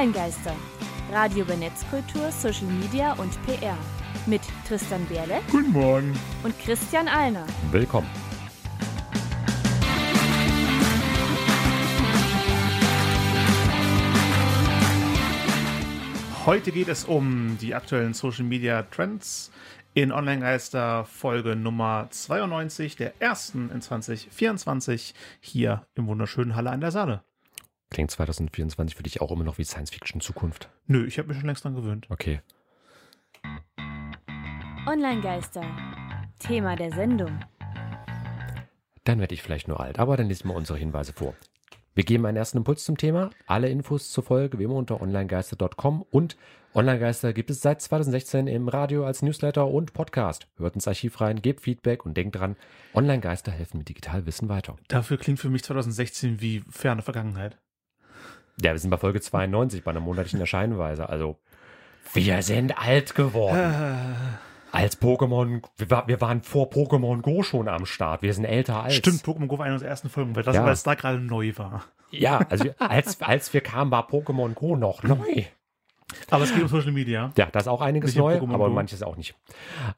Online-Geister. Radio über Netzkultur, Social Media und PR. Mit Tristan Berle. Guten Morgen. Und Christian Alner. Willkommen. Heute geht es um die aktuellen Social Media Trends in Online-Geister Folge Nummer 92 der ersten in 2024 hier im wunderschönen Halle an der Saale. Klingt 2024 für dich auch immer noch wie Science-Fiction-Zukunft? Nö, ich habe mich schon längst dran gewöhnt. Okay. Online-Geister. Thema der Sendung. Dann werde ich vielleicht nur alt, aber dann lesen wir unsere Hinweise vor. Wir geben einen ersten Impuls zum Thema. Alle Infos zur Folge wie immer unter onlinegeister.com und Onlinegeister gibt es seit 2016 im Radio als Newsletter und Podcast. Hört ins Archiv rein, gebt Feedback und denkt dran, Onlinegeister helfen mit Digitalwissen weiter. Dafür klingt für mich 2016 wie ferne Vergangenheit. Ja, wir sind bei Folge 92 bei einer monatlichen Erscheinweise. Also, wir sind alt geworden. Als Pokémon, wir, war, wir, waren vor Pokémon Go schon am Start. Wir sind älter als. Stimmt, Pokémon Go war eine unserer ersten Folgen, weil, das, Ja. weil es da gerade neu war. Ja, also als, als wir kamen, war Pokémon Go noch neu. Aber es geht um Social Media. Ja, da ist auch einiges neu, aber Go. manches auch nicht.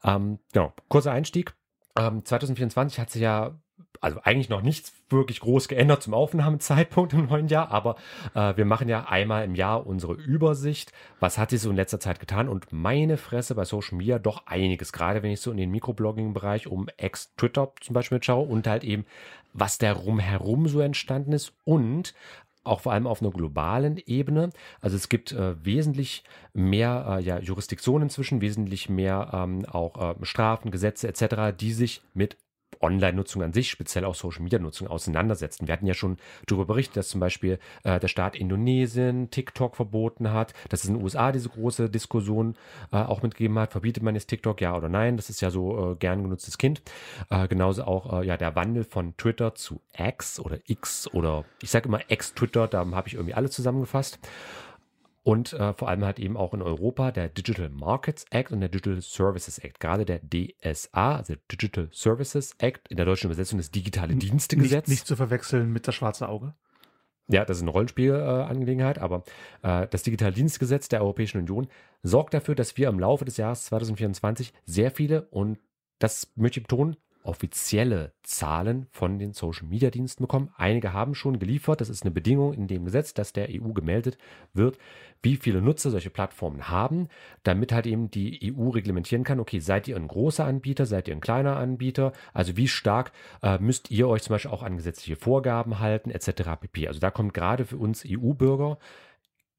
Ähm, genau, kurzer Einstieg. Ähm, 2024 hat sich ja, also eigentlich noch nichts wirklich groß geändert zum Aufnahmezeitpunkt im neuen Jahr, aber äh, wir machen ja einmal im Jahr unsere Übersicht. Was hat sich so in letzter Zeit getan? Und meine Fresse bei Social Media doch einiges, gerade wenn ich so in den Mikroblogging-Bereich um Ex-Twitter zum Beispiel schaue und halt eben, was da rumherum so entstanden ist und auch vor allem auf einer globalen Ebene. Also es gibt äh, wesentlich mehr äh, ja, Jurisdiktion inzwischen, wesentlich mehr ähm, auch äh, Strafen, Gesetze etc., die sich mit Online-Nutzung an sich, speziell auch Social-Media-Nutzung auseinandersetzen. Wir hatten ja schon darüber berichtet, dass zum Beispiel äh, der Staat Indonesien TikTok verboten hat, dass es in den USA diese große Diskussion äh, auch mitgegeben hat, verbietet man jetzt TikTok, ja oder nein, das ist ja so äh, gern genutztes Kind. Äh, genauso auch äh, ja der Wandel von Twitter zu X oder X oder ich sage immer X-Twitter, da habe ich irgendwie alle zusammengefasst. Und äh, vor allem halt eben auch in Europa der Digital Markets Act und der Digital Services Act. Gerade der DSA, also Digital Services Act, in der deutschen Übersetzung das Digitale Dienstegesetz. Nicht, nicht zu verwechseln mit das schwarze Auge. Ja, das ist eine Rollenspielangelegenheit, äh, aber äh, das Digitale Dienstgesetz der Europäischen Union sorgt dafür, dass wir im Laufe des Jahres 2024 sehr viele, und das möchte ich betonen, offizielle Zahlen von den Social Media Diensten bekommen. Einige haben schon geliefert. Das ist eine Bedingung in dem Gesetz, dass der EU gemeldet wird, wie viele Nutzer solche Plattformen haben, damit halt eben die EU reglementieren kann, okay, seid ihr ein großer Anbieter, seid ihr ein kleiner Anbieter, also wie stark äh, müsst ihr euch zum Beispiel auch an gesetzliche Vorgaben halten, etc. pp. Also da kommt gerade für uns EU-Bürger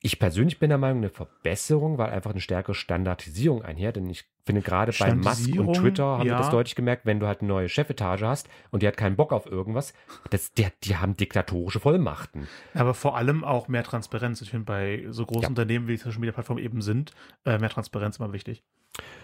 ich persönlich bin der Meinung, eine Verbesserung, weil einfach eine stärkere Standardisierung einher, denn ich finde gerade bei Musk und Twitter haben wir ja. das deutlich gemerkt, wenn du halt eine neue Chefetage hast und die hat keinen Bock auf irgendwas, das, die, die haben diktatorische Vollmachten. Aber vor allem auch mehr Transparenz. Ich finde, bei so großen Ja. Unternehmen, wie die Social Media Plattformen eben sind, äh, mehr Transparenz immer wichtig.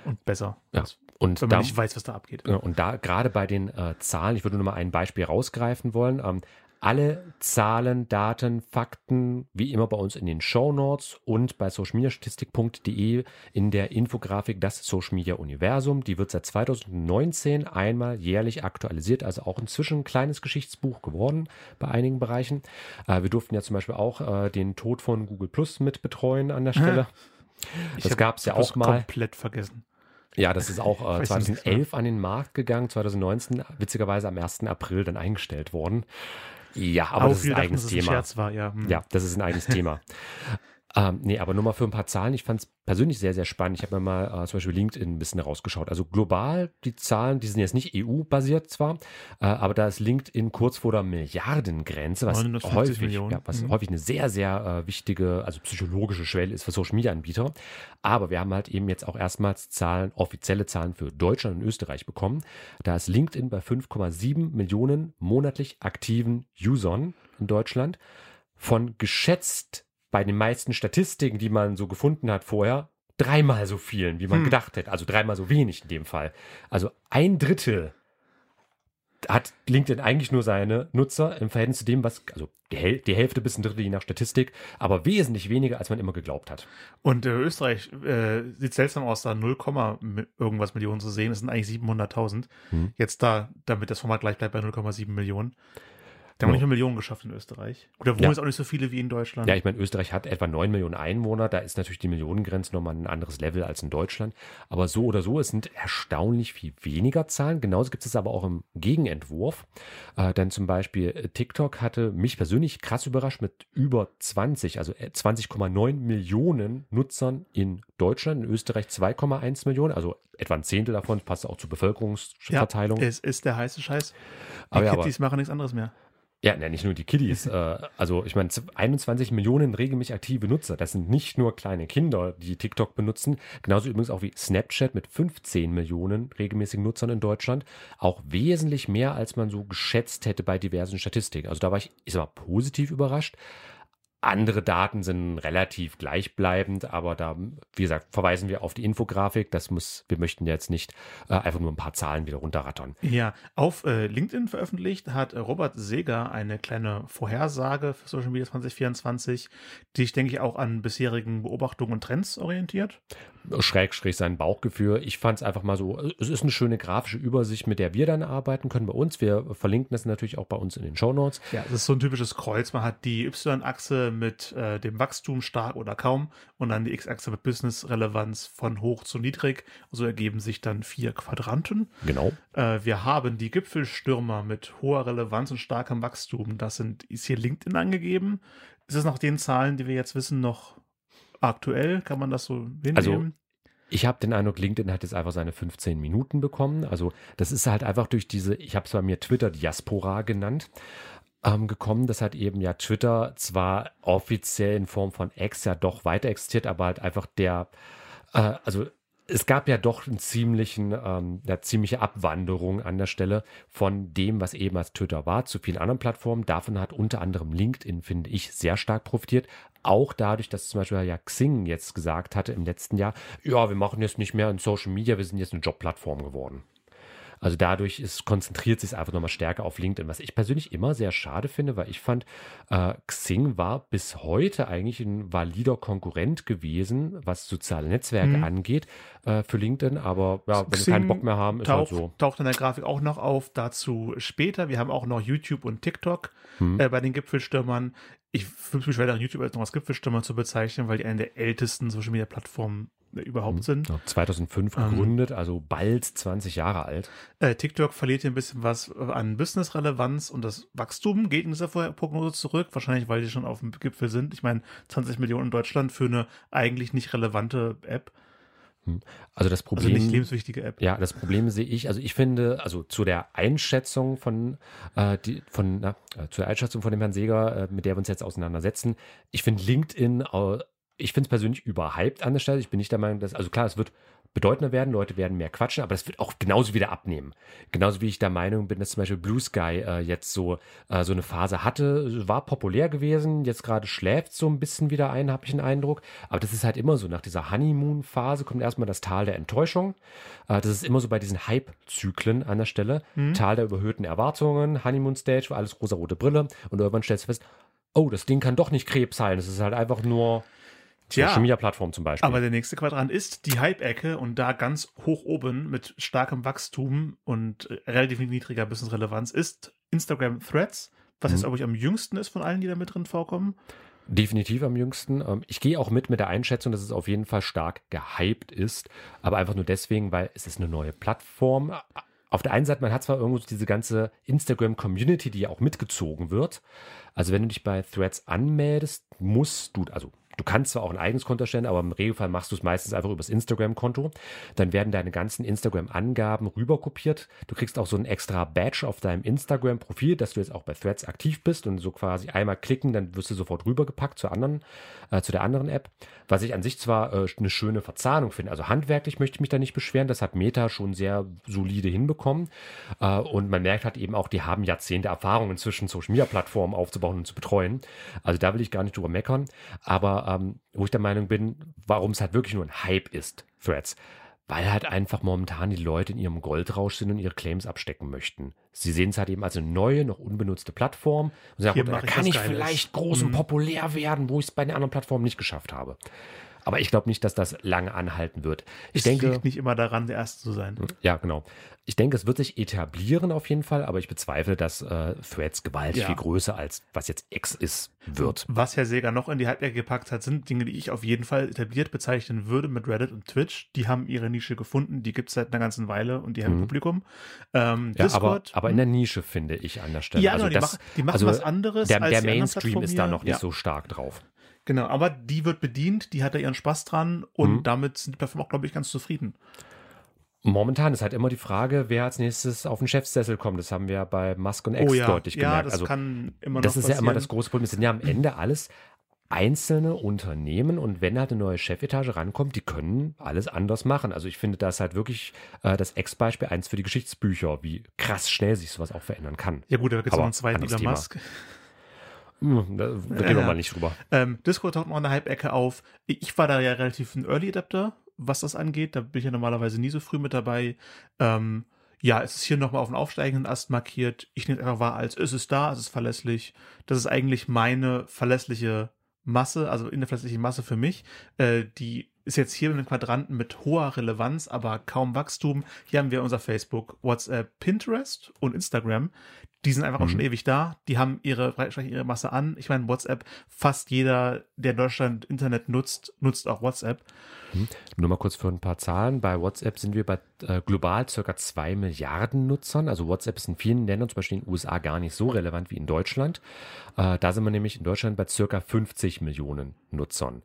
Und besser. Ja. Und Wenn man da, nicht weiß, was da abgeht. Und da gerade bei den äh, Zahlen, ich würde nur mal ein Beispiel rausgreifen wollen. Ähm, alle Zahlen, Daten, Fakten, wie immer bei uns in den Show Notes und bei socialmediastatistik.de in der Infografik Das Social Media Universum. Die wird seit 2019 einmal jährlich aktualisiert, also auch inzwischen ein kleines Geschichtsbuch geworden bei einigen Bereichen. Äh, wir durften ja zum Beispiel auch äh, den Tod von Google Plus mit betreuen an der Stelle. Ich Das gab es ja auch mal. komplett vergessen. Ja, das ist auch äh, Weiß nichts 2011 an den Markt gegangen, 2019 witzigerweise am 1. April dann eingestellt worden. Ja, aber Auch das ist ein dachten, eigenes ein Thema. Scherz war, ja. Hm. Ja, das ist ein eigenes Thema. Ähm, nee, aber nur mal für ein paar Zahlen. Ich fand es persönlich sehr, sehr spannend. Ich habe mir mal äh, zum Beispiel LinkedIn ein bisschen rausgeschaut. Also global, die Zahlen, die sind jetzt nicht EU-basiert zwar, äh, aber da ist LinkedIn kurz vor der Milliardengrenze, was 950 häufig, ja, was Mhm. häufig eine sehr, sehr äh, wichtige, also psychologische Schwelle ist für Social-Media-Anbieter. Aber wir haben halt eben jetzt auch erstmals Zahlen, offizielle Zahlen für Deutschland und Österreich bekommen. Da ist LinkedIn bei 5,7 Millionen monatlich aktiven Usern in Deutschland. Von geschätzt bei den meisten Statistiken, die man so gefunden hat vorher, dreimal so vielen, wie man Hm. gedacht hätte. Also dreimal so wenig in dem Fall. Also ein Drittel hat LinkedIn eigentlich nur seine Nutzer im Verhältnis zu dem, was, also die, Häl die Hälfte bis ein Drittel je nach Statistik, aber wesentlich weniger, als man immer geglaubt hat. Und äh, Österreich äh, sieht seltsam aus, da 0, mi- irgendwas Millionen zu sehen. Es sind eigentlich 700.000. Hm. Jetzt da, damit das Format gleich bleibt bei 0,7 Millionen. Der haben nicht mehr Millionen geschafft in Österreich. Gut, da wohnen Ja. jetzt auch nicht so viele wie in Deutschland. Ja, ich meine, Österreich hat etwa 9 Millionen Einwohner. Da ist natürlich die Millionengrenze nochmal ein anderes Level als in Deutschland. Aber so oder so, es sind erstaunlich viel weniger Zahlen. Genauso gibt es aber auch im Gegenentwurf. Äh, denn zum Beispiel äh, TikTok hatte mich persönlich krass überrascht mit über 20, also äh, 20,9 Millionen Nutzern in Deutschland. In Österreich 2,1 Millionen, also etwa ein Zehntel davon, passt auch zur ja, Bevölkerungsverteilung. es ist der heiße Scheiß. Die Aber ja, aber- Kitties machen nichts anderes mehr. Ja, ne, nicht nur die Kiddies. äh, also ich meine, 21 Millionen regelmäßig aktive Nutzer. Das sind nicht nur kleine Kinder, die TikTok benutzen. Genauso übrigens auch wie Snapchat mit 15 Millionen regelmäßigen Nutzern in Deutschland. Auch wesentlich mehr, als man so geschätzt hätte bei diversen Statistiken. Also da war ich, ich sag mal, positiv überrascht. Andere Daten sind relativ gleichbleibend, aber da, wie gesagt, verweisen wir auf die Infografik. Das muss, wir möchten jetzt nicht äh, einfach nur ein paar Zahlen wieder runterrattern. Ja, auf äh, LinkedIn veröffentlicht hat äh, Robert Seger eine kleine Vorhersage für Social Media 2024, die sich, denke ich, auch an bisherigen Beobachtungen und Trends orientiert. Schräg, schräg sein Bauchgefühl. Ich fand es einfach mal so, es ist eine schöne grafische Übersicht, mit der wir dann arbeiten können bei uns. Wir verlinken das natürlich auch bei uns in den Show Notes. Ja, das ist so ein typisches Kreuz. Man hat die Y-Achse mit äh, dem Wachstum stark oder kaum und dann die X-Achse mit Business-Relevanz von hoch zu niedrig. So ergeben sich dann vier Quadranten. Genau. Äh, wir haben die Gipfelstürmer mit hoher Relevanz und starkem Wachstum. Das sind, ist hier LinkedIn angegeben. Ist es nach den Zahlen, die wir jetzt wissen, noch aktuell? Kann man das so hinnehmen? Also, Ich habe den Eindruck, LinkedIn hat jetzt einfach seine 15 Minuten bekommen. Also das ist halt einfach durch diese, ich habe es bei mir Twitter-Diaspora genannt, ähm, gekommen, dass halt eben ja Twitter zwar offiziell in Form von X ja doch weiter existiert, aber halt einfach der, äh, also es gab ja doch einen ziemlichen, ähm, eine ziemliche Abwanderung an der Stelle von dem, was eben als Twitter war, zu vielen anderen Plattformen. Davon hat unter anderem LinkedIn, finde ich, sehr stark profitiert. Auch dadurch, dass zum Beispiel ja Xing jetzt gesagt hatte im letzten Jahr, ja, wir machen jetzt nicht mehr ein Social Media, wir sind jetzt eine Jobplattform geworden. Also dadurch ist, konzentriert sich es einfach nochmal stärker auf LinkedIn, was ich persönlich immer sehr schade finde, weil ich fand, äh, Xing war bis heute eigentlich ein valider Konkurrent gewesen, was soziale Netzwerke Mhm. angeht, äh, für LinkedIn. Aber ja, wenn wir keinen Bock mehr haben, ist halt Taucht, so. taucht in der Grafik auch noch auf, dazu später. Wir haben auch noch YouTube und TikTok Hm. äh, bei den Gipfelstürmern. Ich fühle mich schwer, YouTube als noch als Gipfelstürmer zu bezeichnen, weil die eine der ältesten Social Media Plattformen überhaupt Hm. sind. Ja, 2005 Ähm. gegründet, also bald 20 Jahre alt. Äh, TikTok verliert hier ein bisschen was an Business-Relevanz und das Wachstum geht in dieser Vorherprognose zurück. Wahrscheinlich, weil die schon auf dem Gipfel sind. Ich meine, 20 Millionen in Deutschland für eine eigentlich nicht relevante App. Also das Also Problem. nicht lebenswichtige App. Ja, das Problem sehe ich, also ich finde, also zu der Einschätzung von, äh, die, von na, äh, zur Einschätzung von dem Herrn Seger, äh, mit der wir uns jetzt auseinandersetzen, ich finde LinkedIn, äh, ich finde es persönlich überhyped an der Stelle. Ich bin nicht der Meinung, dass, also klar, es wird bedeutender werden, Leute werden mehr quatschen, aber das wird auch genauso wieder abnehmen. Genauso wie ich der Meinung bin, dass zum Beispiel Blue Sky äh, jetzt so, äh, so eine Phase hatte, war populär gewesen, jetzt gerade schläft so ein bisschen wieder ein, habe ich den Eindruck. Aber das ist halt immer so, nach dieser Honeymoon-Phase kommt erstmal das Tal der Enttäuschung. Äh, das ist immer so bei diesen Hype-Zyklen an der Stelle. Mhm. Tal der überhöhten Erwartungen, Honeymoon-Stage, alles rosa-rote Brille und irgendwann stellst du fest, oh, das Ding kann doch nicht Krebs heilen, das ist halt einfach nur Social Media Plattform zum Beispiel. aber der nächste Quadrant ist die Hype-Ecke und da ganz hoch oben mit starkem Wachstum und äh, relativ niedriger Business-Relevanz ist Instagram Threads, was Mhm. jetzt, glaube ich, am jüngsten ist von allen, die da mit drin vorkommen. Definitiv am jüngsten. Ähm, Ich gehe auch mit mit der Einschätzung, dass es auf jeden Fall stark gehypt ist, aber einfach nur deswegen, weil es ist eine neue Plattform. Auf der einen Seite, man hat zwar irgendwo diese ganze Instagram-Community, die ja auch mitgezogen wird. Also wenn du dich bei Threads anmeldest, musst du, also du kannst zwar auch ein eigenes Konto erstellen, aber im Regelfall machst du es meistens einfach übers Instagram-Konto. Dann werden deine ganzen Instagram-Angaben rüberkopiert. Du kriegst auch so ein extra Badge auf deinem Instagram-Profil, dass du jetzt auch bei Threads aktiv bist und so quasi einmal klicken, dann wirst du sofort rübergepackt zur anderen, äh, zu der anderen App. Was ich an sich zwar äh, eine schöne Verzahnung finde. Also handwerklich möchte ich mich da nicht beschweren. Das hat Meta schon sehr solide hinbekommen. Äh, und man merkt halt eben auch, die haben Jahrzehnte Erfahrung inzwischen Social Media Plattformen aufzubauen und zu betreuen. Also da will ich gar nicht drüber meckern. Aber ähm, wo ich der Meinung bin, warum es halt wirklich nur ein Hype ist, Threads. Weil halt einfach momentan die Leute in ihrem Goldrausch sind und ihre Claims abstecken möchten. Sie sehen es halt eben als eine neue, noch unbenutzte Plattform und sagen, gut, da kann ich vielleicht groß und Mhm. populär werden, wo ich es bei den anderen Plattformen nicht geschafft habe. Aber ich glaube nicht, dass das lange anhalten wird. Ich es denke, liegt nicht immer daran, der Erste zu sein. ja, genau. Ich denke, es wird sich etablieren auf jeden Fall, aber ich bezweifle, dass äh, Threads gewaltig Ja. viel größer als was jetzt X ist, wird. Was Herr Sega noch in die Halbjacke gepackt hat, sind Dinge, die ich auf jeden Fall etabliert bezeichnen würde mit Reddit und Twitch. Die haben ihre Nische gefunden, die gibt es seit einer ganzen Weile und die haben Mhm. Publikum. Ähm, Ja, aber, Discord, aber in der Nische finde ich an der Stelle. ja, also genau, die, das, machen, die machen also was anderes. der, der Mainstream ist da noch nicht ja, so stark drauf. Genau, aber die wird bedient, die hat da ihren Spaß dran und Mhm. damit sind die Plattformen auch, glaube ich, ganz zufrieden. Momentan ist halt immer die Frage, wer als nächstes auf den Chefsessel kommt. Das haben wir ja bei Musk und X oh ja, deutlich ja, gemerkt. das also kann immer das ist ja immer das passieren. große Problem. Es sind ja am Ende alles einzelne Unternehmen und wenn halt eine neue Chefetage rankommt, die können alles anders machen. Also ich finde das halt wirklich äh, das Ex-Beispiel eins für die Geschichtsbücher, wie krass schnell sich sowas auch verändern kann. Ja gut, da gibt es noch einen zweiten Elon. Musk. Hm, Da, da reden wir Ja. mal nicht drüber. Ähm, Discord taucht noch an der Hype-Ecke auf. Ich war da ja relativ ein Early Adapter, was das angeht. Da bin ich ja normalerweise nie so früh mit dabei. Ähm, ja, es ist hier nochmal auf den aufsteigenden Ast markiert. Ich nehme es einfach wahr als, es ist da, es ist verlässlich. Das ist eigentlich meine verlässliche Masse, also in der verlässlichen Masse für mich. Äh, die ist jetzt hier in den Quadranten mit hoher Relevanz, aber kaum Wachstum. Hier haben wir unser Facebook, WhatsApp, Pinterest und Instagram. Die sind einfach auch Mhm. schon ewig da. Die haben ihre, ihre Masse an. Ich meine, WhatsApp, fast jeder, der in Deutschland Internet nutzt, nutzt auch WhatsApp. Nur mal kurz für ein paar Zahlen. Bei WhatsApp sind wir bei äh, global circa zwei Milliarden Nutzern. Also WhatsApp ist in vielen Ländern, zum Beispiel in den USA, gar nicht so relevant wie in Deutschland. Äh, da sind wir nämlich in Deutschland bei circa 50 Millionen Nutzern.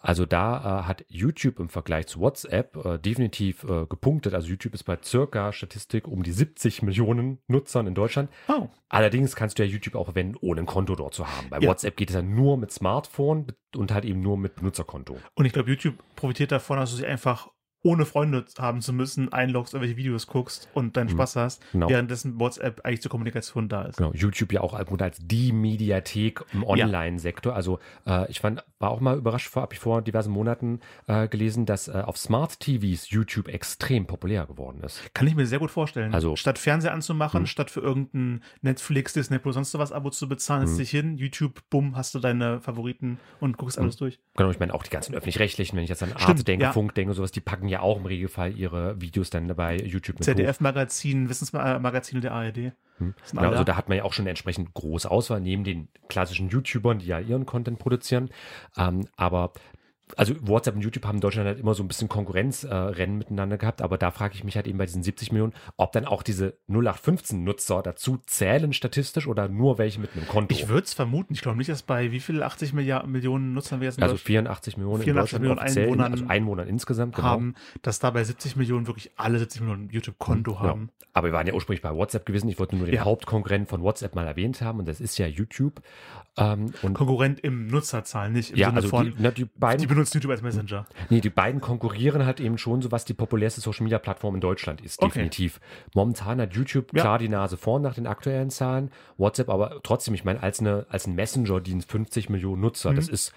Also da äh, hat YouTube im Vergleich zu WhatsApp äh, definitiv äh, gepunktet. Also YouTube ist bei circa Statistik um die 70 Millionen Nutzern in Deutschland. Oh, Allerdings kannst du ja YouTube auch verwenden, ohne ein Konto dort zu haben. Bei Ja. WhatsApp geht es ja nur mit Smartphone und halt eben nur mit Benutzerkonto. und ich glaube, YouTube profitiert davon, dass du sie einfach ohne Freunde haben zu müssen, einloggst, irgendwelche Videos guckst und deinen Mhm. Spaß hast, Genau. währenddessen WhatsApp eigentlich zur Kommunikation da ist. Genau, YouTube ja auch als als die Mediathek im Online-Sektor. Also äh, ich fand, war auch mal überrascht, vor, habe ich vor diversen Monaten äh, gelesen, dass äh, auf Smart TVs YouTube extrem populär geworden ist. Kann ich mir sehr gut vorstellen. Also- statt Fernseher anzumachen, Hm. statt für irgendein Netflix, Disney Plus, sonst was Abo zu bezahlen, setzt Hm. dich hin, YouTube, bumm, hast du deine Favoriten und guckst alles durch. Genau, ich meine auch die ganzen öffentlich-rechtlichen, wenn ich jetzt an Stimmt, Arte denke, ja. Funk denke, sowas, die packen ja auch im Regelfall ihre Videos dann bei YouTube mit. ZDF-Magazin, Wissensmagazine der ARD. Hm. Genau, also da. hat man ja auch schon entsprechend große Auswahl, neben den klassischen YouTubern, die ja ihren Content produzieren. Ähm, aber also WhatsApp und YouTube haben in Deutschland halt immer so ein bisschen Konkurrenzrennen äh, miteinander gehabt, aber da frage ich mich halt eben bei diesen 70 Millionen, ob dann auch diese 0815-Nutzer dazu zählen statistisch oder nur welche mit einem Konto. Ich würde es vermuten. Ich glaube nicht, dass bei wie viel 80 Milliarden, Millionen Nutzern wir jetzt also Deutschland 84 Millionen 84 in Deutschland Millionen Einwohnern also Einwohnern insgesamt, genau. haben, dass da bei 70 Millionen wirklich alle 70 Millionen YouTube-Konto Ja. haben. Aber wir waren ja ursprünglich bei WhatsApp gewesen. Ich wollte nur den Ja. Hauptkonkurrenten von WhatsApp mal erwähnt haben und das ist ja YouTube. Ähm, Konkurrent im Nutzerzahl, nicht im ja, Sinne also von, die, na, die beiden die benutzen YouTube als Messenger. Nee, die beiden konkurrieren halt eben schon so, was die populärste Social Media Plattform in Deutschland ist, Okay. definitiv. Momentan hat YouTube Ja. klar die Nase vorn nach den aktuellen Zahlen. WhatsApp aber trotzdem, ich meine, als, eine, als ein Messenger-Dienst 50 Millionen Nutzer, Mhm. das ist,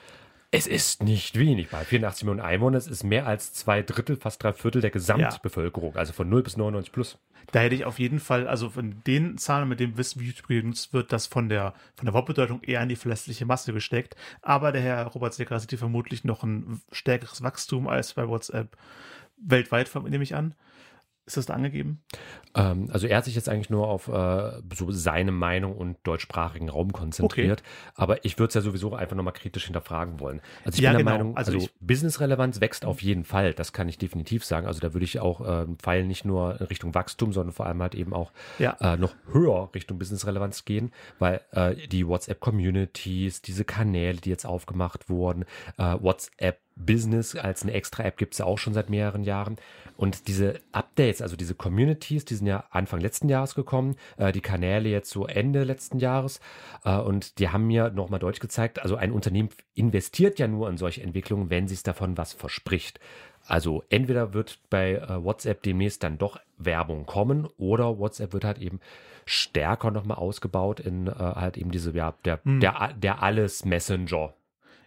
es ist nicht wenig. Bei 84 Millionen Einwohnern, das ist mehr als zwei Drittel, fast drei Viertel der Gesamtbevölkerung, also von 0 bis 99 plus. Da hätte ich auf jeden Fall, also von den Zahlen, mit dem Wissen, wie YouTube genutzt wird, das von der, von der Wortbedeutung eher in die verlässliche Masse gesteckt. Aber der Herr Robert Secker sieht hier vermutlich noch ein stärkeres Wachstum als bei WhatsApp weltweit, nehme ich an. Ist das da angegeben? Ähm, also er hat sich jetzt eigentlich nur auf äh, so seine Meinung und deutschsprachigen Raum konzentriert. Aber ich würde es ja sowieso einfach nochmal kritisch hinterfragen wollen. Also ich Ja, bin der genau. Meinung, Also also, Business-Relevanz wächst auf jeden Fall. Das kann ich definitiv sagen. Also da würde ich auch äh, Pfeil nicht nur in Richtung Wachstum, sondern vor allem halt eben auch Ja. äh, noch höher Richtung Business-Relevanz gehen, weil äh, die WhatsApp-Communities, diese Kanäle, die jetzt aufgemacht wurden, äh, WhatsApp Business als eine extra App gibt es ja auch schon seit mehreren Jahren. Und diese Updates, also diese Communities, die sind ja Anfang letzten Jahres gekommen, äh, die Kanäle jetzt so Ende letzten Jahres. Äh, und die haben mir nochmal deutlich gezeigt, also ein Unternehmen investiert ja nur in solche Entwicklungen, wenn sich davon was verspricht. Also entweder wird bei äh, WhatsApp demnächst dann doch Werbung kommen oder WhatsApp wird halt eben stärker nochmal ausgebaut in äh, halt eben diese, ja, der, Hm. der, der Alles Messenger.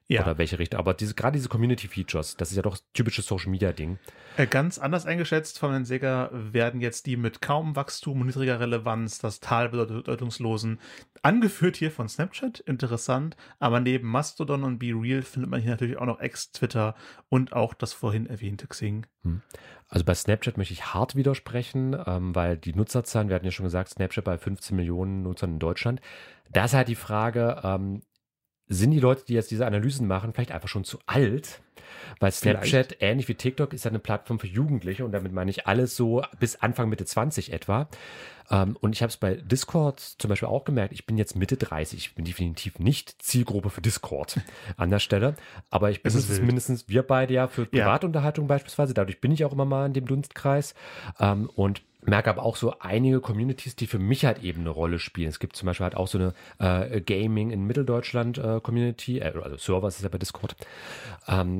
Ja. oder welche Richtung. Aber diese, gerade diese Community-Features, das ist ja doch typisches Social-Media-Ding. Äh, ganz anders eingeschätzt von den Sega werden jetzt die mit kaum Wachstum und niedriger Relevanz, das Tal bedeutungslosen, angeführt hier von Snapchat, interessant, aber neben Mastodon und Be Real findet man hier natürlich auch noch Ex-Twitter und auch das vorhin erwähnte Xing. Hm. Also bei Snapchat möchte ich hart widersprechen, ähm, weil die Nutzerzahlen, wir hatten ja schon gesagt, Snapchat bei 15 Millionen Nutzern in Deutschland. Da ist halt die Frage, ähm, sind die Leute, die jetzt diese Analysen machen, vielleicht einfach schon zu alt? Weil Snapchat, vielleicht. ähnlich wie TikTok, ist ja eine Plattform für Jugendliche und damit meine ich alles so bis Anfang Mitte 20 etwa. Ähm, und ich habe es bei Discord zum Beispiel auch gemerkt, ich bin jetzt Mitte 30, ich bin definitiv nicht Zielgruppe für Discord an der Stelle, aber ich bin mindestens wir beide ja für Privatunterhaltung ja. beispielsweise, dadurch bin ich auch immer mal in dem Dunstkreis ähm, und merke aber auch so einige Communities, die für mich halt eben eine Rolle spielen. Es gibt zum Beispiel halt auch so eine äh, Gaming in Mitteldeutschland äh, Community, äh, also Server ist ja bei Discord,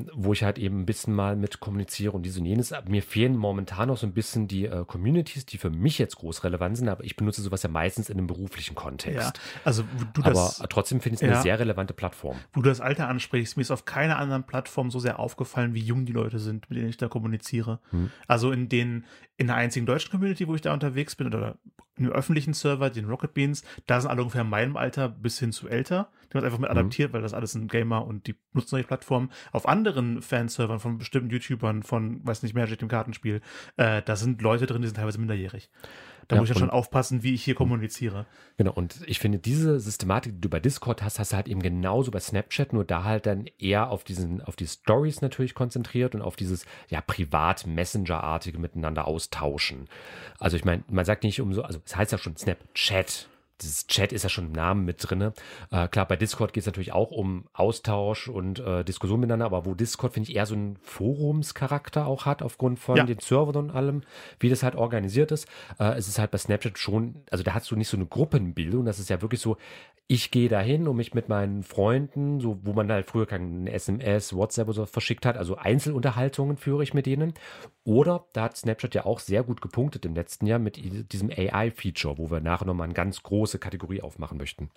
ähm, wo ich halt eben ein bisschen mal mit kommuniziere und dies und jenes. Mir fehlen momentan noch so ein bisschen die äh, Communities, die für mich jetzt groß relevant sind, aber ich benutze sowas ja meistens in einem beruflichen Kontext. Ja, also du das, aber trotzdem finde ich es ja, eine sehr relevante Plattform. Wo du das Alter ansprichst, mir ist auf keiner anderen Plattform so sehr aufgefallen, wie jung die Leute sind, mit denen ich da kommuniziere. Hm. Also in den in der einzigen deutschen Community, wo ich da unterwegs bin, oder im öffentlichen Server, den Rocket Beans, da sind alle ungefähr in meinem Alter bis hin zu älter. Die haben einfach mit mhm. adaptiert, weil das alles ein Gamer und die nutzen solche Plattformen. Auf anderen Fanservern von bestimmten YouTubern, von, weiß nicht, Magic, dem Kartenspiel, äh, da sind Leute drin, die sind teilweise minderjährig. Da ja, muss ich ja schon aufpassen, wie ich hier kommuniziere. Genau, und ich finde, diese Systematik, die du bei Discord hast, hast du halt eben genauso bei Snapchat, nur da halt dann eher auf diesen, auf die Stories natürlich konzentriert und auf dieses, ja, privat-Messenger-artige miteinander austauschen. Also ich meine, man sagt nicht um so, also es heißt ja schon Snapchat, dieses Chat ist ja schon im Namen mit drin. Äh, klar, bei Discord geht es natürlich auch um Austausch und äh, Diskussion miteinander, aber wo Discord, finde ich, eher so einen Forumscharakter auch hat, aufgrund von ja. den Servern und allem, wie das halt organisiert ist. Äh, es ist halt bei Snapchat schon, also da hast du nicht so eine Gruppenbildung, das ist ja wirklich so, ich gehe dahin, um mich mit meinen Freunden, so wo man halt früher kein SMS, WhatsApp oder so verschickt hat, also Einzelunterhaltungen führe ich mit denen. Oder da hat Snapchat ja auch sehr gut gepunktet im letzten Jahr mit diesem AI-Feature, wo wir nachher nochmal eine ganz große Kategorie aufmachen möchten.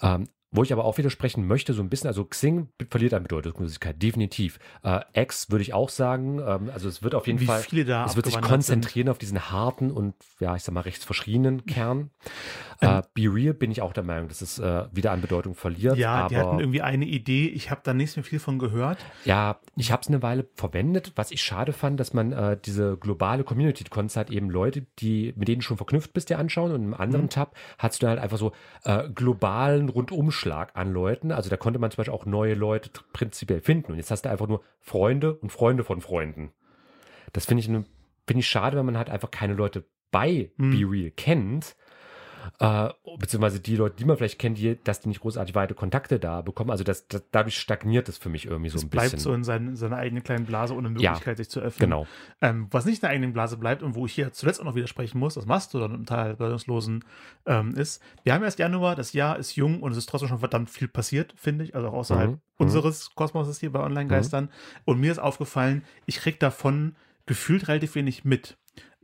Ähm, wo ich aber auch widersprechen möchte, so ein bisschen, also Xing verliert an Bedeutungslosigkeit, definitiv. Äh, X würde ich auch sagen, ähm, also es wird auf jeden Wie Fall, viele da es wird sich konzentrieren sind. auf diesen harten und, ja, ich sag mal, rechts verschriebenen Kern. Ähm, äh, Be Real bin ich auch der Meinung, dass es äh, wieder an Bedeutung verliert. Ja, aber, die hatten irgendwie eine Idee, ich habe da nicht so viel von gehört. Ja, ich habe es eine Weile verwendet, was ich schade fand, dass man äh, diese globale Community, du konntest halt eben Leute, die mit denen schon verknüpft bist, dir anschauen und im anderen mhm. Tab hast du dann halt einfach so äh, globalen Rundumschlag an Leuten. Also da konnte man zum Beispiel auch neue Leute prinzipiell finden. Und jetzt hast du einfach nur Freunde und Freunde von Freunden. Das finde ich, finde ich schade, wenn man halt einfach keine Leute bei hm. Be Real kennt, äh, beziehungsweise die Leute, die man vielleicht kennt, die, dass die nicht großartig weite Kontakte da bekommen. Also das, das dadurch stagniert es für mich irgendwie so es ein bisschen. Es bleibt so in seinen, seiner eigenen kleinen Blase ohne Möglichkeit, ja, sich zu öffnen. Genau. Ähm, was nicht in der eigenen Blase bleibt und wo ich hier zuletzt auch noch widersprechen muss, das machst du dann im Teil bedeutungslosen ähm, ist, wir haben erst Januar, das Jahr ist jung und es ist trotzdem schon verdammt viel passiert, finde ich, also auch außerhalb mhm. unseres Kosmoses hier bei Online-Geistern. Mhm. Und mir ist aufgefallen, ich krieg davon gefühlt relativ wenig mit.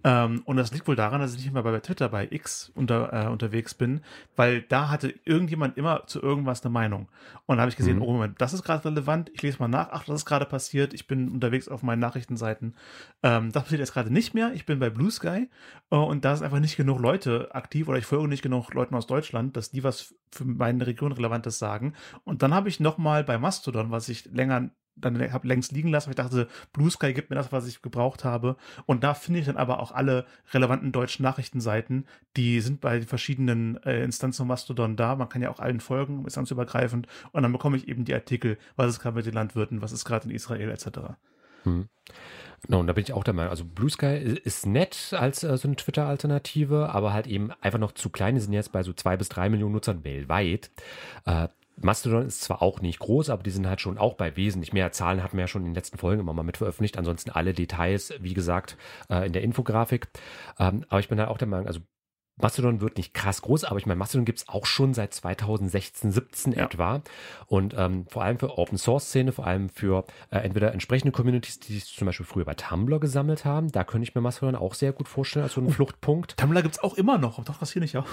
Ähm, und das liegt wohl daran, dass ich nicht mehr bei Twitter, bei X unter, äh, unterwegs bin, weil da hatte irgendjemand immer zu irgendwas eine Meinung. Und da habe ich gesehen, mhm. oh Moment, das ist gerade relevant, ich lese mal nach, ach, das ist gerade passiert, ich bin unterwegs auf meinen Nachrichtenseiten. Ähm, das passiert jetzt gerade nicht mehr, ich bin bei Blue Sky äh, und da sind einfach nicht genug Leute aktiv oder ich folge nicht genug Leuten aus Deutschland, dass die was für meine Region Relevantes sagen. Und dann habe ich nochmal bei Mastodon, was ich länger dann habe längst liegen lassen, ich dachte, Blue Sky gibt mir das, was ich gebraucht habe. Und da finde ich dann aber auch alle relevanten deutschen Nachrichtenseiten, die sind bei verschiedenen äh, Instanzen von Mastodon da. Man kann ja auch allen folgen, instanzübergreifend. Und dann bekomme ich eben die Artikel, was ist gerade mit den Landwirten, was ist gerade in Israel etc. Hm. Und da bin ich auch der Meinung, also Blue Sky ist nett als äh, so eine Twitter-Alternative, aber halt eben einfach noch zu klein. Die sind jetzt bei so zwei bis drei Millionen Nutzern weltweit. Äh, Mastodon ist zwar auch nicht groß, aber die sind halt schon auch bei wesentlich mehr Zahlen, hatten wir ja schon in den letzten Folgen immer mal mit veröffentlicht. Ansonsten alle Details, wie gesagt, äh, in der Infografik. Ähm, aber ich bin halt auch der Meinung, also Mastodon wird nicht krass groß, aber ich meine, Mastodon gibt es auch schon seit 2016, 17 ja. etwa. Und ähm, vor allem für Open Source Szene, vor allem für äh, entweder entsprechende Communities, die sich zum Beispiel früher bei Tumblr gesammelt haben, da könnte ich mir Mastodon auch sehr gut vorstellen als so einen oh, Fluchtpunkt. Tumblr gibt es auch immer noch, doch das hier nicht auch.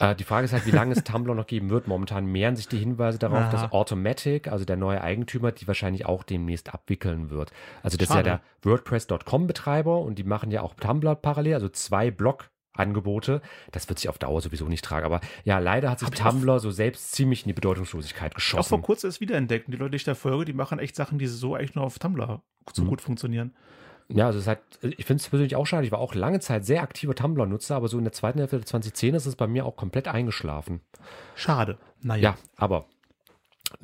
Äh, die Frage ist halt, wie lange es Tumblr noch geben wird. Momentan mehren sich die Hinweise darauf, Aha. dass Automatic, also der neue Eigentümer, die wahrscheinlich auch demnächst abwickeln wird. Also das Schade. ist ja der WordPress.com-Betreiber und die machen ja auch Tumblr parallel, also zwei Blog-Angebote. Das wird sich auf Dauer sowieso nicht tragen. Aber ja, leider hat sich auch- Tumblr so selbst ziemlich in die Bedeutungslosigkeit Auch geschossen. vor kurzem ist wiederentdeckt. Und die Leute, die ich da folge, die machen echt Sachen, die so eigentlich nur auf Tumblr so Mhm. gut funktionieren. Ja, also es ist halt, ich finde es persönlich auch schade. Ich war auch lange Zeit sehr aktiver Tumblr-Nutzer, aber so in der zweiten Hälfte der 2010 ist es bei mir auch komplett eingeschlafen. Schade. Naja. Ja, aber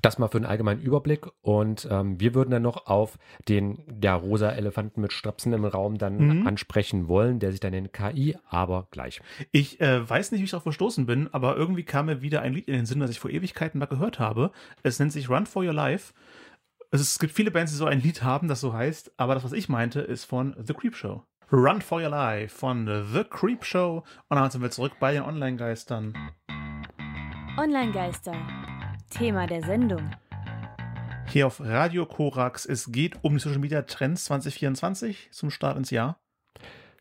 das mal für einen allgemeinen Überblick und ähm, wir würden dann noch auf den ja, rosa Elefanten mit Strapsen im Raum dann Mhm. ansprechen wollen, der sich dann nennt KI, aber gleich. Ich äh, weiß nicht, wie ich darauf verstoßen bin, aber irgendwie kam mir wieder ein Lied in den Sinn, das ich vor Ewigkeiten mal gehört habe. Es nennt sich Run for Your Life. Also es gibt viele Bands, die so ein Lied haben, das so heißt, aber das, was ich meinte, ist von The Creep Show. Run for Your Life von The Creep Show. Und dann sind wir zurück bei den Online-Geistern. Online-Geister. Thema der Sendung. Hier auf Radio Korax. Es geht um die Social Media Trends 2024 zum Start ins Jahr.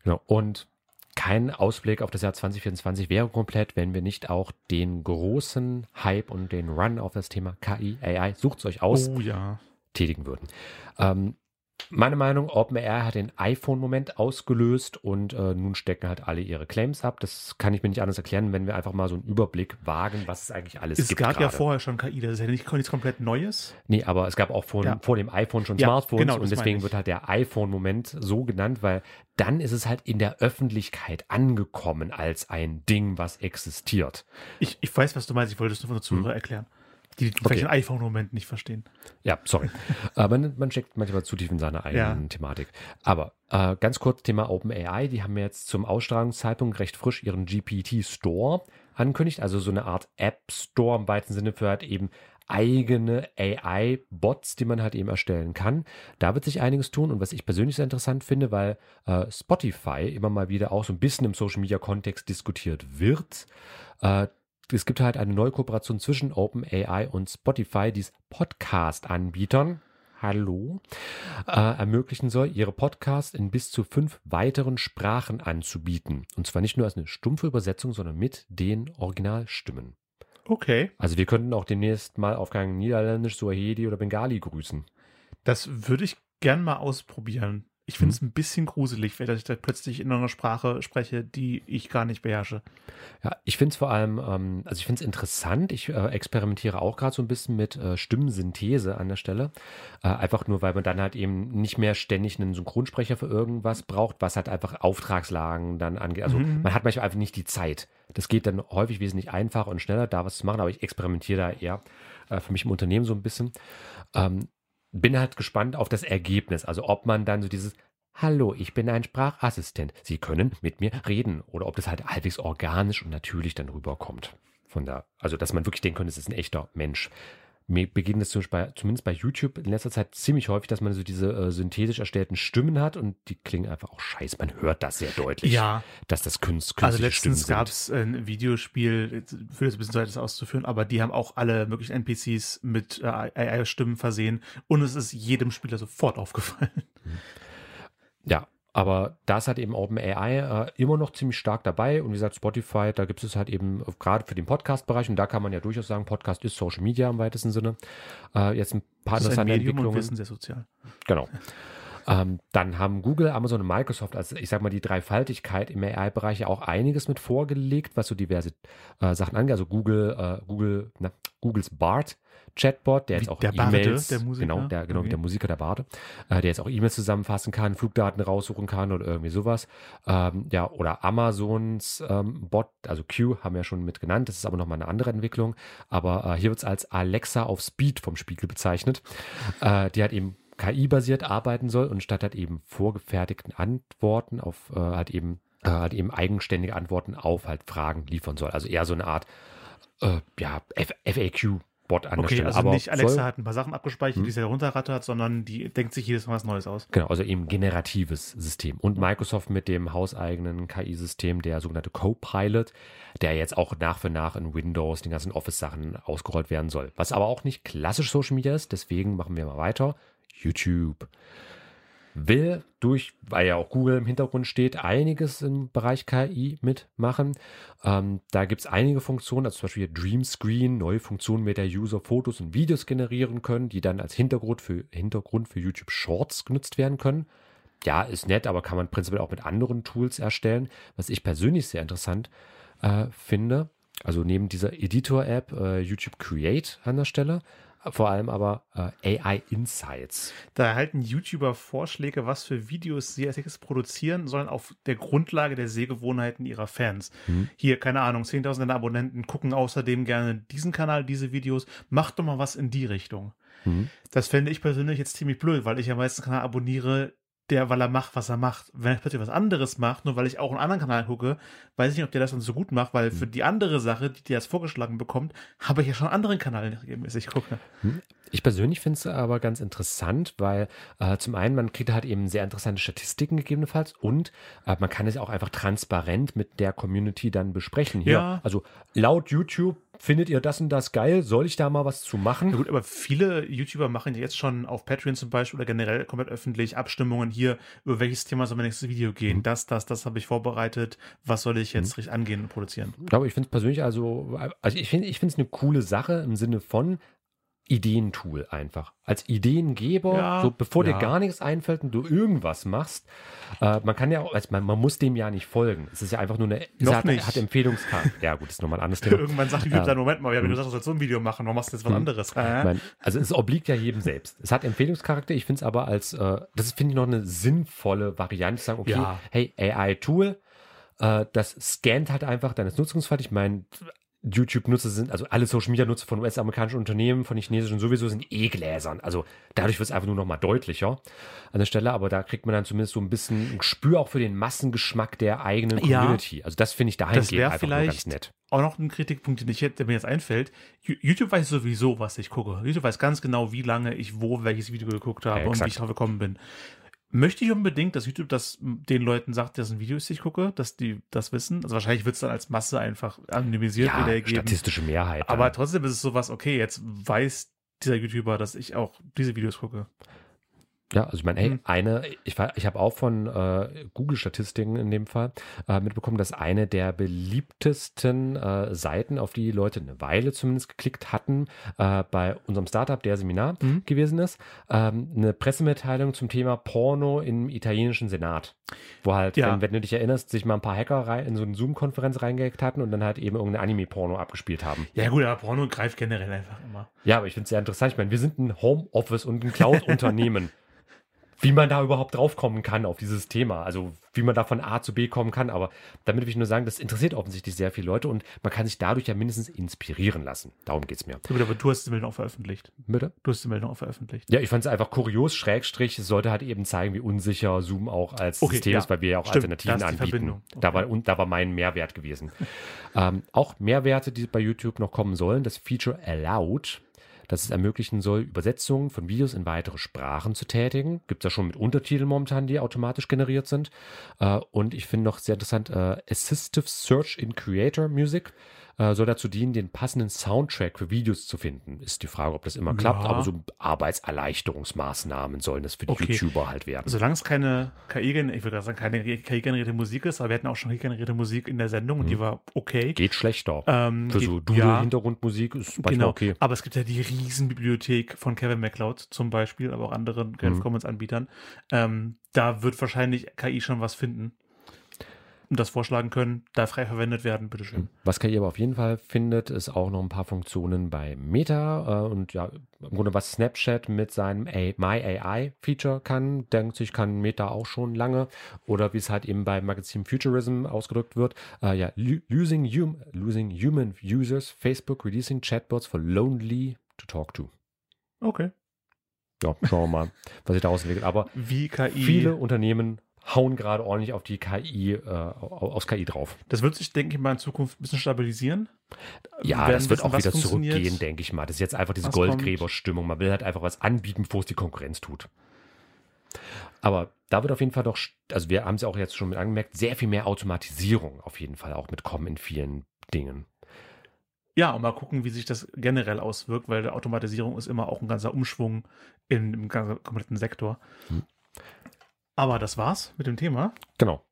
Genau. Und kein Ausblick auf das Jahr 2024 wäre komplett, wenn wir nicht auch den großen Hype und den Run auf das Thema KI, AI, sucht es euch aus, Oh ja. Tätigen würden. Ähm, meine Meinung, OpenAI hat den iPhone-Moment ausgelöst und äh, nun stecken halt alle ihre Claims ab. Das kann ich mir nicht anders erklären, wenn wir einfach mal so einen Überblick wagen, was es eigentlich alles Es gibt. gab ja gerade. vorher schon KI, das ist ja nicht nichts komplett Neues. Nee, aber es gab auch vor, Ja. vor dem iPhone schon Ja, Smartphones genau, und deswegen wird halt der iPhone-Moment so genannt, weil dann ist es halt in der Öffentlichkeit angekommen als ein Ding, was existiert. Ich, ich weiß, was du meinst, ich wollte es nur von der Zuhörer erklären. Die, die vielleicht den iPhone-Moment nicht verstehen. Ja, sorry. Aber man, man steckt manchmal zu tief in seiner eigenen Ja. Thematik. Aber äh, ganz kurz Thema OpenAI. Die haben jetzt zum Ausstrahlungszeitpunkt recht frisch ihren GPT Store ankündigt. Also so eine Art App Store im weiten Sinne für halt eben eigene AI-Bots, die man halt eben erstellen kann. Da wird sich einiges tun und was ich persönlich sehr interessant finde, weil äh, Spotify immer mal wieder auch so ein bisschen im Social-Media-Kontext diskutiert wird. Äh, es gibt halt eine neue Kooperation zwischen OpenAI und Spotify, die es Podcast-Anbietern, hallo, äh, ermöglichen soll, ihre Podcasts in bis zu fünf weiteren Sprachen anzubieten. Und zwar nicht nur als eine stumpfe Übersetzung, sondern mit den Originalstimmen. Okay. Also wir könnten auch demnächst mal auf Gang Niederländisch, Swahili oder Bengali grüßen. Das würde ich gern mal ausprobieren. Ich finde es ein bisschen gruselig, wenn ich da plötzlich in einer Sprache spreche, die ich gar nicht beherrsche. Ja, ich finde es vor allem, ähm, also ich finde es interessant. Ich äh, experimentiere auch gerade so ein bisschen mit äh, Stimmensynthese an der Stelle. Äh, einfach nur, weil man dann halt eben nicht mehr ständig einen Synchronsprecher für irgendwas braucht, was halt einfach Auftragslagen dann angeht. Also Mhm. man hat manchmal einfach nicht die Zeit. Das geht dann häufig wesentlich einfacher und schneller, da was zu machen, aber ich experimentiere da eher äh, für mich im Unternehmen so ein bisschen. Ähm, bin halt gespannt auf das Ergebnis. Also ob man dann so dieses Hallo, ich bin ein Sprachassistent. Sie können mit mir reden. Oder ob das halt halbwegs organisch und natürlich dann rüberkommt. Von da, also dass man wirklich denken könnte, es ist ein echter Mensch. Mir begegnet es zum Beispiel bei, zumindest bei YouTube in letzter Zeit ziemlich häufig, dass man so diese äh, synthetisch erstellten Stimmen hat und die klingen einfach auch scheiße. Man hört das sehr deutlich, Ja. dass das Künst, Also künstliche Stimmen letztens gab es ein Videospiel, führt es ein bisschen Zeit, das auszuführen, aber die haben auch alle möglichen NPCs mit äh, AI-Stimmen versehen und es ist jedem Spieler sofort aufgefallen. Ja, aber da ist halt eben OpenAI äh, immer noch ziemlich stark dabei. Und wie gesagt, Spotify, da gibt es halt eben äh, gerade für den Podcast-Bereich, und da kann man ja durchaus sagen, Podcast ist Social Media im weitesten Sinne. Äh, jetzt ein paar Das ist ein interessante Medium und Entwicklungen. wir sind sehr sozial. Genau. Ähm, dann haben Google, Amazon und Microsoft, also ich sag mal, die Dreifaltigkeit im AI-Bereich ja auch einiges mit vorgelegt, was so diverse äh, Sachen angeht. Also Google, äh, Google, na, Googles Bart. Chatbot, der Wie jetzt auch E-Mails, der Musiker? genau, der, genau, Okay. der Musiker, der Barde, äh, der jetzt auch E-Mails zusammenfassen kann, Flugdaten raussuchen kann oder irgendwie sowas. Ähm, ja, oder Amazons ähm, Bot, also Q, haben wir ja schon mit genannt, das ist aber nochmal eine andere Entwicklung. Aber äh, hier wird es als Alexa auf Speed vom Spiegel bezeichnet, äh, die halt eben KI-basiert arbeiten soll und statt halt eben vorgefertigten Antworten auf äh, halt eben äh, halt eben eigenständige Antworten auf halt Fragen liefern soll. Also eher so eine Art äh, ja, F FAQ-Bot an der Okay, Stelle. also Aber nicht Alexa soll, hat ein paar Sachen abgespeichert, die sie herunterrattert, sondern die denkt sich jedes Mal was Neues aus. Genau, also eben generatives System. Und Microsoft mit dem hauseigenen KI-System, der sogenannte Copilot, der jetzt auch nach für nach in Windows, den ganzen Office-Sachen ausgerollt werden soll. Was aber auch nicht klassisch Social Media ist, deswegen machen wir mal weiter. YouTube. will durch, weil ja auch Google im Hintergrund steht, einiges im Bereich KI mitmachen. Ähm, da gibt es einige Funktionen, also zum Beispiel Dream Screen, neue Funktionen, mit der User Fotos und Videos generieren können, die dann als Hintergrund für, Hintergrund für YouTube Shorts genutzt werden können. Ja, ist nett, aber kann man prinzipiell auch mit anderen Tools erstellen, was ich persönlich sehr interessant äh, finde. Also neben dieser Editor-App äh, YouTube Create an der Stelle vor allem aber äh, AI Insights. Da erhalten YouTuber Vorschläge, was für Videos sie als nächstes produzieren sollen, auf der Grundlage der Sehgewohnheiten ihrer Fans. Mhm. Hier, keine Ahnung, 10.000 Abonnenten gucken außerdem gerne diesen Kanal, diese Videos. Macht doch mal was in die Richtung. Mhm. Das fände ich persönlich jetzt ziemlich blöd, weil ich ja meistens Kanal abonniere, der, weil er macht, was er macht. Wenn er plötzlich was anderes macht, nur weil ich auch einen anderen Kanal gucke, weiß ich nicht, ob der das dann so gut macht, weil für hm. die andere Sache, die der jetzt vorgeschlagen bekommt, habe ich ja schon einen anderen Kanal, den ich regelmäßig gucke. Hm. Ich persönlich finde es aber ganz interessant, weil äh, zum einen, man kriegt halt eben sehr interessante Statistiken gegebenenfalls und äh, man kann es auch einfach transparent mit der Community dann besprechen. Hier, ja. Also laut YouTube findet ihr das und das geil? Soll ich da mal was zu machen? Ja gut, aber viele YouTuber machen ja jetzt schon auf Patreon zum Beispiel oder generell komplett öffentlich Abstimmungen hier, über welches Thema soll mein nächstes Video gehen. Mhm. Das, das, das habe ich vorbereitet. Was soll ich jetzt mhm. angehen und produzieren? Ich glaube, ich finde es persönlich also, also ich finde ich finde es eine coole Sache im Sinne von, Ideentool einfach. Als Ideengeber, ja, so bevor ja. dir gar nichts einfällt und du irgendwas machst. Äh, man kann ja auch, also man, man, muss dem ja nicht folgen. Es ist ja einfach nur eine, Noch hat, nicht. hat Empfehlungskarten. ja, gut, das ist nochmal ein anderes Thema. Irgendwann sagt YouTube äh, dann, Moment mal, wenn du hm. sagst, du sollst so ein Video machen, warum machst du jetzt was hm. anderes? Äh? Mein, also es obliegt ja jedem selbst. Es hat Empfehlungscharakter, ich finde es aber als, äh, das finde ich noch eine sinnvolle Variante, zu sagen, okay, ja. hey, AI-Tool, äh, das scannt halt einfach deines Nutzungsfall. Ich meine, YouTube-Nutzer sind, also alle Social-Media-Nutzer von US-amerikanischen Unternehmen, von den chinesischen sowieso, sind eh Gläsern. Also dadurch wird es einfach nur noch mal deutlicher an der Stelle, aber da kriegt man dann zumindest so ein bisschen ein Gespür auch für den Massengeschmack der eigenen Community. Ja, also das finde ich dahingehend einfach vielleicht ganz nett. Auch noch ein Kritikpunkt, den ich, der mir jetzt einfällt. YouTube weiß sowieso, was ich gucke. YouTube weiß ganz genau, wie lange ich wo welches Video geguckt habe ja, und wie ich drauf gekommen bin. Möchte ich unbedingt, dass YouTube das den Leuten sagt, dessen Videos ich gucke, dass die das wissen? Also wahrscheinlich wird es dann als Masse einfach anonymisiert ja, wiedergegeben. statistische Mehrheit. Aber trotzdem ist es sowas, okay, jetzt weiß dieser YouTuber, dass ich auch diese Videos gucke. Ja, also ich meine, hey, mhm. eine, ich, ich habe auch von äh, Google-Statistiken in dem Fall äh, mitbekommen, dass eine der beliebtesten äh, Seiten, auf die Leute eine Weile zumindest geklickt hatten, äh, bei unserem Startup, der Seminar mhm. gewesen ist, ähm, eine Pressemitteilung zum Thema Porno im italienischen Senat. Wo halt, ja. wenn, wenn, du dich erinnerst, sich mal ein paar Hacker rein, in so eine Zoom-Konferenz reingehackt hatten und dann halt eben irgendeine Anime-Porno abgespielt haben. Ja gut, aber Porno greift generell einfach immer. Ja, aber ich finde es sehr interessant. Ich meine, wir sind ein Homeoffice und ein Cloud-Unternehmen. wie man da überhaupt draufkommen kann auf dieses Thema. Also wie man da von A zu B kommen kann. Aber damit will ich nur sagen, das interessiert offensichtlich sehr viele Leute und man kann sich dadurch ja mindestens inspirieren lassen. Darum geht es mir. aber du hast die Meldung auch veröffentlicht. Bitte? Du hast die Meldung auch veröffentlicht. Ja, ich fand es einfach kurios, Schrägstrich. Es sollte halt eben zeigen, wie unsicher Zoom auch als okay, System ja. ist, weil wir ja auch Stimmt, Alternativen anbieten. Okay. Da, war, und, da war mein Mehrwert gewesen. ähm, auch Mehrwerte, die bei YouTube noch kommen sollen, das Feature Allowed dass es ermöglichen soll, Übersetzungen von Videos in weitere Sprachen zu tätigen. Gibt es ja schon mit Untertiteln momentan, die automatisch generiert sind. Äh, und ich finde noch sehr interessant, äh, Assistive Search in Creator Music äh, soll dazu dienen, den passenden Soundtrack für Videos zu finden. Ist die Frage, ob das immer klappt, ja. aber so Arbeitserleichterungsmaßnahmen sollen das für die okay. YouTuber halt werden. Solange es keine KI, ich würde sagen, keine KI-generierte Musik ist, aber wir hatten auch schon KI-generierte Musik in der Sendung und die mhm. war okay. Geht schlechter. Ähm, für so Doodle-Hintergrundmusik ja, ist manchmal genau. okay. Aber es gibt ja die Riesenbibliothek von Kevin MacLeod zum Beispiel, aber auch anderen Creative mhm. Commons-Anbietern. Ähm, da wird wahrscheinlich KI schon was finden das vorschlagen können, da frei verwendet werden, bitteschön. Was KI aber auf jeden Fall findet, ist auch noch ein paar Funktionen bei Meta äh, und ja, im Grunde was Snapchat mit seinem A My AI Feature kann, denkt sich, kann Meta auch schon lange oder wie es halt eben bei Magazin Futurism ausgedrückt wird, äh, ja, losing, hum losing human users, Facebook releasing chatbots for lonely to talk to. Okay. Ja, schauen wir mal, was sich daraus entwickelt. Aber wie KI viele Unternehmen hauen gerade ordentlich auf die KI, äh, aus KI drauf. Das wird sich, denke ich mal, in Zukunft ein bisschen stabilisieren. Ja, das wird auch wieder zurückgehen, denke ich mal. Das ist jetzt einfach diese Goldgräberstimmung. Man will halt einfach was anbieten, bevor es die Konkurrenz tut. Aber da wird auf jeden Fall doch, also wir haben es auch jetzt schon mit angemerkt, sehr viel mehr Automatisierung auf jeden Fall auch mitkommen in vielen Dingen. Ja, und mal gucken, wie sich das generell auswirkt, weil Automatisierung ist immer auch ein ganzer Umschwung in, im kompletten Sektor. Hm. Aber das war's mit dem Thema. Genau.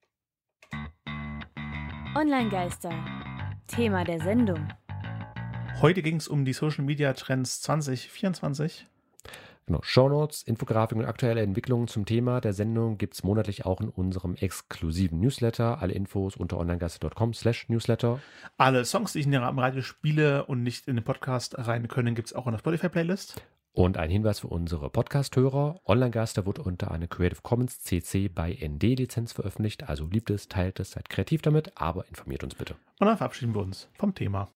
Online-Geister. Thema der Sendung. Heute ging es um die Social Media Trends 2024. Genau. Shownotes, Infografiken und aktuelle Entwicklungen zum Thema der Sendung gibt es monatlich auch in unserem exklusiven Newsletter. Alle Infos unter onlinegeister.com slash newsletter. Alle Songs, die ich in der Radio spiele und nicht in den Podcast rein können, gibt es auch in der Spotify-Playlist. Und ein Hinweis für unsere Podcast-Hörer. Online-Geister wird unter einer Creative Commons CC by ND Lizenz veröffentlicht. Also liebt es, teilt es, seid kreativ damit, aber informiert uns bitte. Und dann verabschieden wir uns vom Thema.